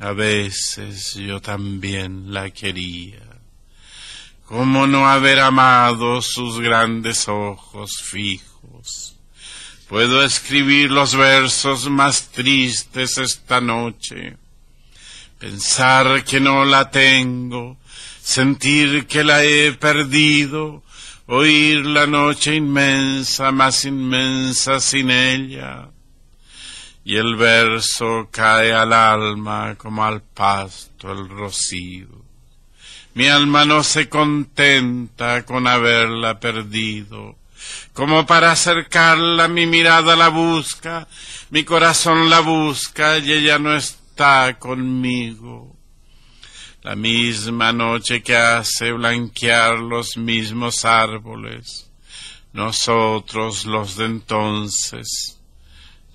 a veces yo también la quería. ¿Cómo no haber amado sus grandes ojos fijos? Puedo escribir los versos más tristes esta noche. Pensar que no la tengo, sentir que la he perdido, oír la noche inmensa, más inmensa sin ella y el verso cae al alma como al pasto el rocío. Mi alma no se contenta con haberla perdido, como para acercarla mi mirada la busca, mi corazón la busca y ella no está conmigo. La misma noche que hace blanquear los mismos árboles, nosotros los de entonces,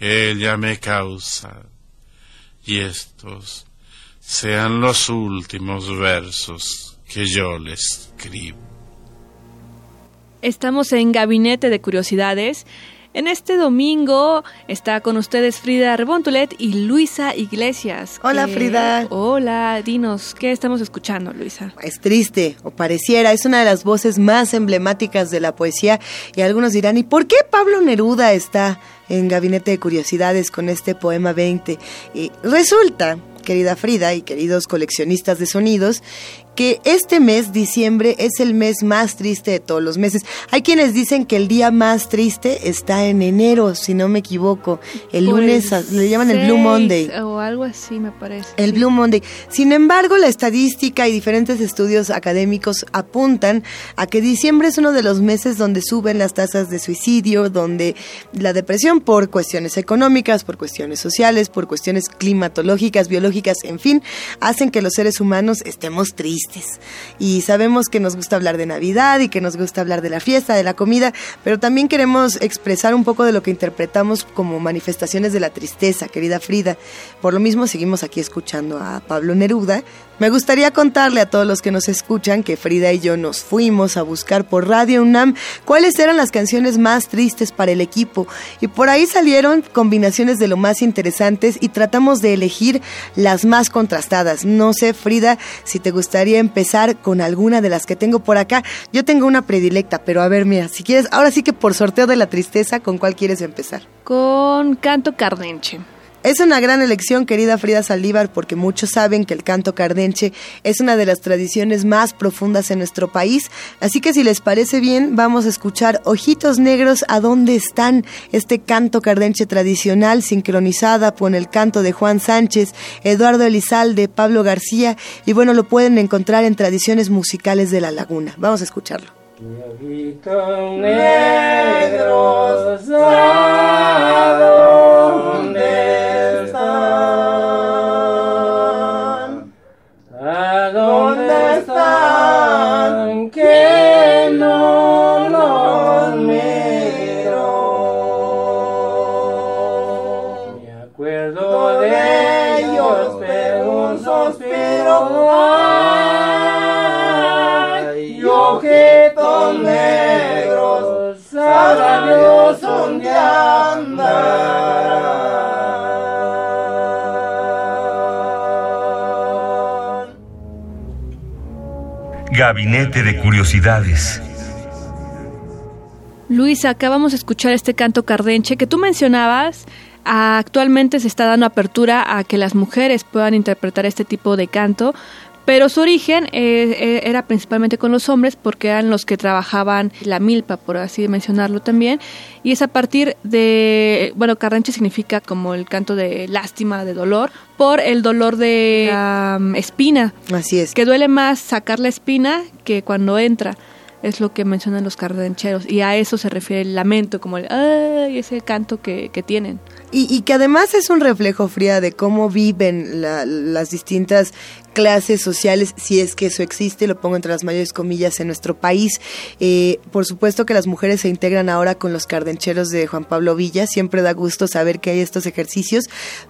ella me causa, y estos sean los últimos versos que yo le escribo. Estamos en Gabinete de Curiosidades. En este domingo está con ustedes Frida Rebontulet y Luisa Iglesias. Hola, que- Frida. Hola, dinos, ¿qué estamos escuchando, Luisa? Es triste, o pareciera, es una de las voces más emblemáticas de la poesía y algunos dirán, ¿y por qué Pablo Neruda está en Gabinete de Curiosidades con este poema 20? Y resulta, querida Frida y queridos coleccionistas de sonidos, que este mes, diciembre, es el mes más triste de todos los meses. Hay quienes dicen que el día más triste está en enero, si no me equivoco. El Por lunes, le llaman el Blue Monday. O algo así, me parece. El Blue Monday. Sin embargo, la estadística y diferentes estudios académicos apuntan a que diciembre es uno de los meses donde suben las tasas de suicidio, donde la depresión por cuestiones económicas, por cuestiones sociales, por cuestiones climatológicas, biológicas, en fin, hacen que los seres humanos estemos tristes. Tristes. Y sabemos que nos gusta hablar de Navidad y que nos gusta hablar de la fiesta, de la comida, pero también queremos expresar un poco de lo que interpretamos como manifestaciones de la tristeza, querida Frida. Por lo mismo seguimos aquí escuchando a Pablo Neruda. Me gustaría contarle a todos los que nos escuchan que Frida y yo nos fuimos a buscar por Radio UNAM cuáles eran las canciones más tristes para el equipo y por ahí salieron combinaciones de lo más interesantes y tratamos de elegir las más contrastadas. No sé, Frida, si te gustaría empezar con alguna de las que tengo por acá. Yo tengo una predilecta, pero a ver, mira, si quieres, ahora sí que por sorteo de la tristeza, ¿con cuál quieres empezar? Con Canto Cardenche. Es una gran elección, querida Frida Saldívar, porque muchos saben que el canto cardenche es una de las tradiciones más profundas en nuestro país. Así que si les parece bien, vamos a escuchar Ojitos Negros, ¿a dónde están? Este canto cardenche tradicional, sincronizada con el canto de Juan Sánchez, Eduardo Elizalde, Pablo García, y bueno, lo pueden encontrar en Tradiciones Musicales de la Laguna. Vamos a escucharlo. negros, Gabinete de Curiosidades. Luisa, acabamos de escuchar este canto cardenche que tú mencionabas. Actualmente se está dando apertura a que las mujeres puedan interpretar este tipo de canto, pero su origen eh, eh, era principalmente con los hombres porque eran los que trabajaban la milpa, por así mencionarlo también. Y es a partir de, bueno, cardenche significa como el canto de lástima, de dolor, por el dolor de la espina. Así es. Que duele más sacar la espina que cuando entra es lo que mencionan los cardencheros y a eso se refiere el lamento, como el ay, ese canto que, que tienen. Y, que además es un reflejo fría de cómo viven las distintas clases sociales, si es que eso existe, lo pongo entre las mayores comillas, en nuestro país. Eh, por supuesto que las mujeres se integran ahora con los cardencheros de Juan Pablo Villa, siempre da gusto saber que hay estos ejercicios,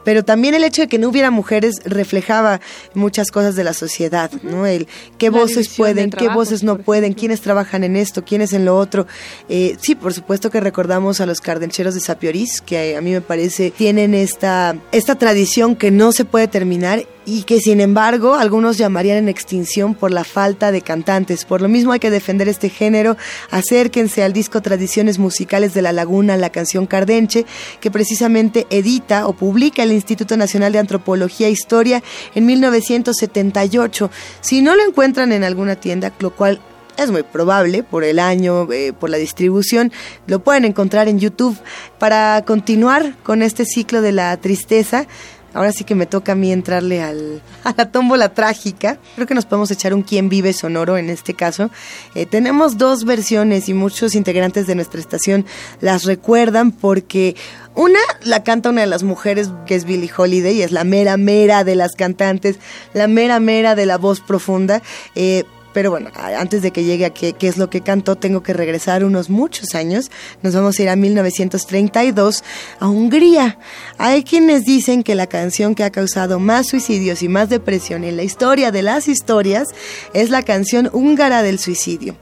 pero también el hecho de que no hubiera mujeres reflejaba muchas cosas de la sociedad, ¿no? El qué voces pueden, qué voces no pueden, quiénes trabajan en esto, quiénes en lo otro. Eh, sí, por supuesto que recordamos a los cardencheros de Sapiorís, que a mí me parece tienen esta, esta tradición que no se puede terminar y que sin embargo algunos llamarían en extinción por la falta de cantantes. Por lo mismo hay que defender este género. Acérquense al disco Tradiciones Musicales de la Laguna, la canción Cardenche, que precisamente edita o publica el Instituto Nacional de Antropología e Historia en 1978. Si no lo encuentran en alguna tienda, lo cual es muy probable por el año, eh, por la distribución, lo pueden encontrar en YouTube. Para continuar con este ciclo de la tristeza, Ahora sí que me toca a mí entrarle al, a la tómbola trágica. Creo que nos podemos echar un quién vive sonoro en este caso. Eh, tenemos dos versiones y muchos integrantes de nuestra estación las recuerdan porque una la canta una de las mujeres que es Billie Holiday, es la mera mera de las cantantes, la mera mera de la voz profunda. Eh, pero bueno, antes de que llegue a qué, es lo que cantó, tengo que regresar unos muchos años. Nos vamos a ir a 1932 a Hungría. Hay quienes dicen que la canción que ha causado más suicidios y más depresión en la historia de las historias es la canción húngara del suicidio.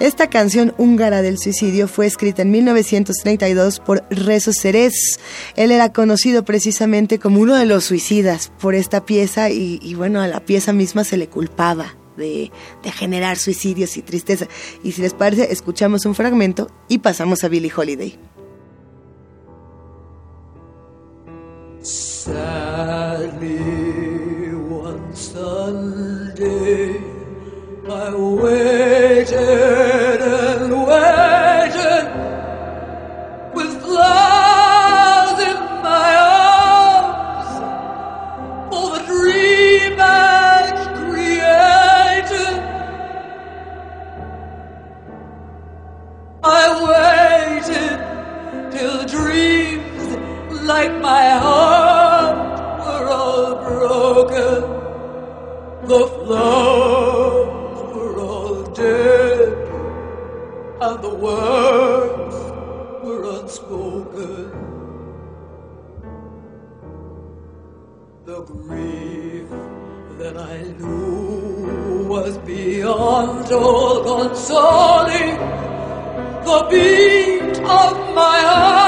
Esta canción húngara del suicidio fue escrita en 1932 por Rezo Ceres. Él era conocido precisamente como uno de los suicidas por esta pieza y, y bueno, a la pieza misma se le culpaba de, generar suicidios y tristeza. Y si les parece, escuchamos un fragmento y pasamos a Billie Holiday. like The flowers were all dead, and the words were unspoken. The grief that I knew was beyond all consoling. The beat of my heart.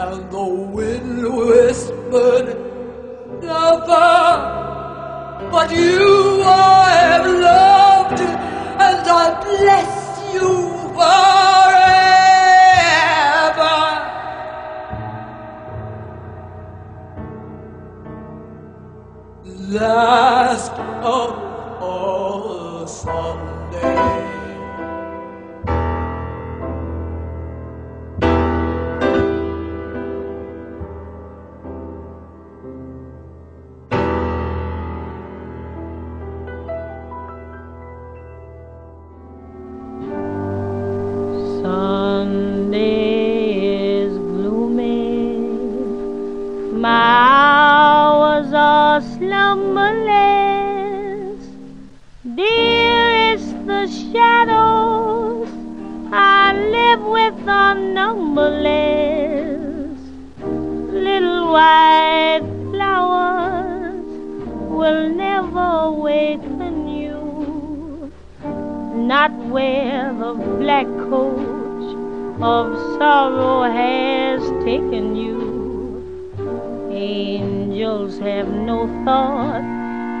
and the wind whispered, Never, but you are numberless. Little white flowers will never awaken you. Not where the black coach of sorrow has taken you. Angels have no thought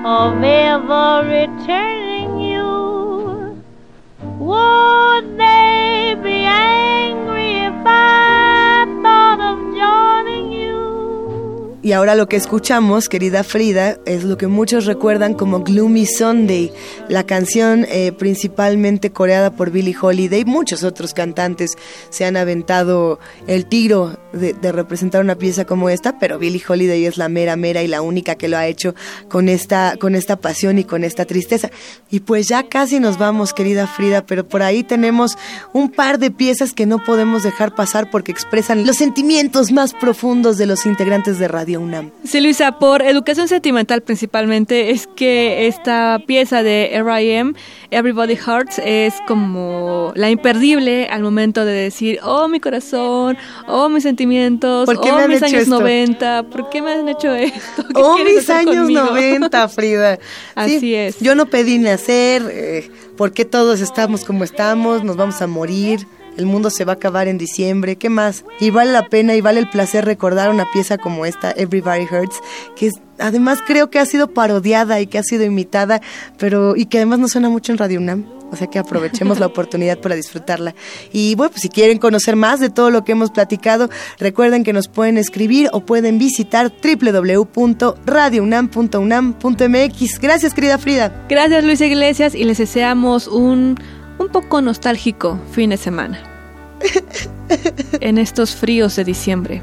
of ever returning Y ahora lo que escuchamos, querida Frida, es lo que muchos recuerdan como Gloomy Sunday, la canción eh, principalmente coreada por Billie Holiday. Muchos otros cantantes se han aventado el tiro de, representar una pieza como esta, pero Billie Holiday es la mera mera y la única que lo ha hecho con esta, con esta pasión y con esta tristeza. Y pues ya casi nos vamos, querida Frida, pero por ahí tenemos un par de piezas que no podemos dejar pasar porque expresan los sentimientos más profundos de los integrantes de Radio UNAM. Sí, Luisa, por educación sentimental principalmente, es que esta pieza de R.I.M., Everybody Hurts, es como la imperdible al momento de decir, oh, mi corazón, oh, mis sentimientos, ¿Por qué oh, mis años esto? 90, ¿por qué me han hecho esto? ¿Qué Oh, mis años conmigo? 90, Frida. Así es. Yo no pedí nacer, eh, ¿por qué todos estamos como estamos? Nos vamos a morir. El mundo se va a acabar en diciembre, ¿qué más? Y vale la pena y vale el placer recordar una pieza como esta, Everybody Hurts, que es, además creo que ha sido parodiada y que ha sido imitada, pero y que además no suena mucho en Radio UNAM. O sea que aprovechemos la oportunidad para disfrutarla. Y bueno, pues si quieren conocer más de todo lo que hemos platicado, recuerden que nos pueden escribir o pueden visitar www.radiounam.unam.mx. Gracias, querida Frida. Gracias, Luisa Iglesias, y les deseamos un, un poco nostálgico fin de semana. en estos fríos de diciembre.